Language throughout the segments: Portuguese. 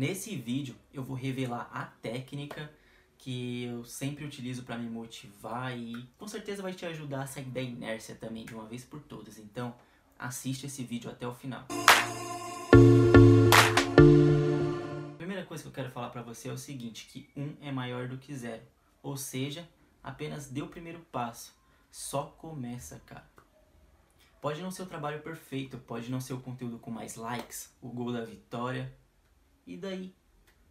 Nesse vídeo eu vou revelar a técnica que eu sempre utilizo para me motivar e com certeza vai te ajudar a sair da inércia também de uma vez por todas. Então assiste esse vídeo até o final. A primeira coisa que eu quero falar para você é o seguinte, que um é maior do que zero. Ou seja, apenas dê o primeiro passo. Só começa, cara. Pode não ser o trabalho perfeito, pode não ser o conteúdo com mais likes, o gol da vitória, e daí?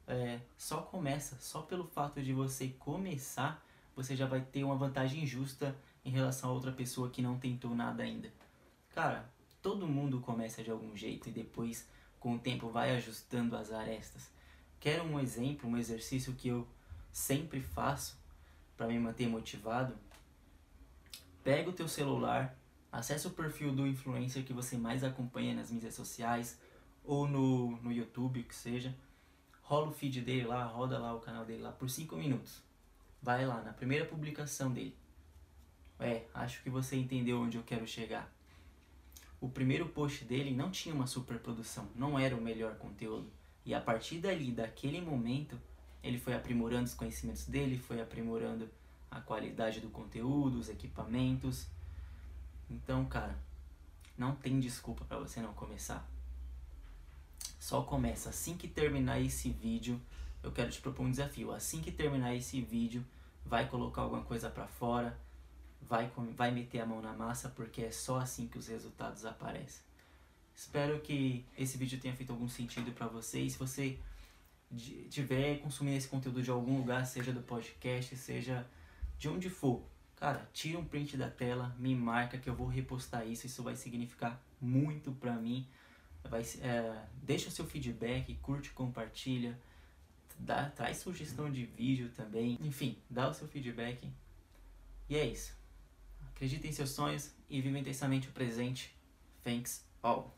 É, só começa, só pelo fato de você começar, você já vai ter uma vantagem justa em relação a outra pessoa que não tentou nada ainda. Cara, todo mundo começa de algum jeito e depois, com o tempo, vai ajustando as arestas. Quero um exemplo, um exercício que eu sempre faço para me manter motivado? Pega o teu celular, acessa o perfil do influencer que você mais acompanha nas mídias sociais, ou no, no YouTube, que seja, rola o feed dele lá, roda lá o canal dele lá por 5 minutos. Vai lá na primeira publicação dele. É, acho que você entendeu onde eu quero chegar. O primeiro post dele não tinha uma super produção, não era o melhor conteúdo. E a partir dali, daquele momento, ele foi aprimorando os conhecimentos dele, foi aprimorando a qualidade do conteúdo, os equipamentos. Então, cara, não tem desculpa para você não começar. Só começa assim que terminar esse vídeo. Eu quero te propor um desafio. Assim que terminar esse vídeo, vai colocar alguma coisa para fora, vai vai meter a mão na massa, porque é só assim que os resultados aparecem. Espero que esse vídeo tenha feito algum sentido para você. E se você tiver consumindo esse conteúdo de algum lugar, seja do podcast, seja de onde for, cara, tira um print da tela, me marca que eu vou repostar isso. Isso vai significar muito para mim vai, é, deixa o seu feedback, curte, compartilha, dá, traz sugestão de vídeo também, enfim, dá o seu feedback. E é isso. Acredite em seus sonhos e viva intensamente o presente. Thanks all.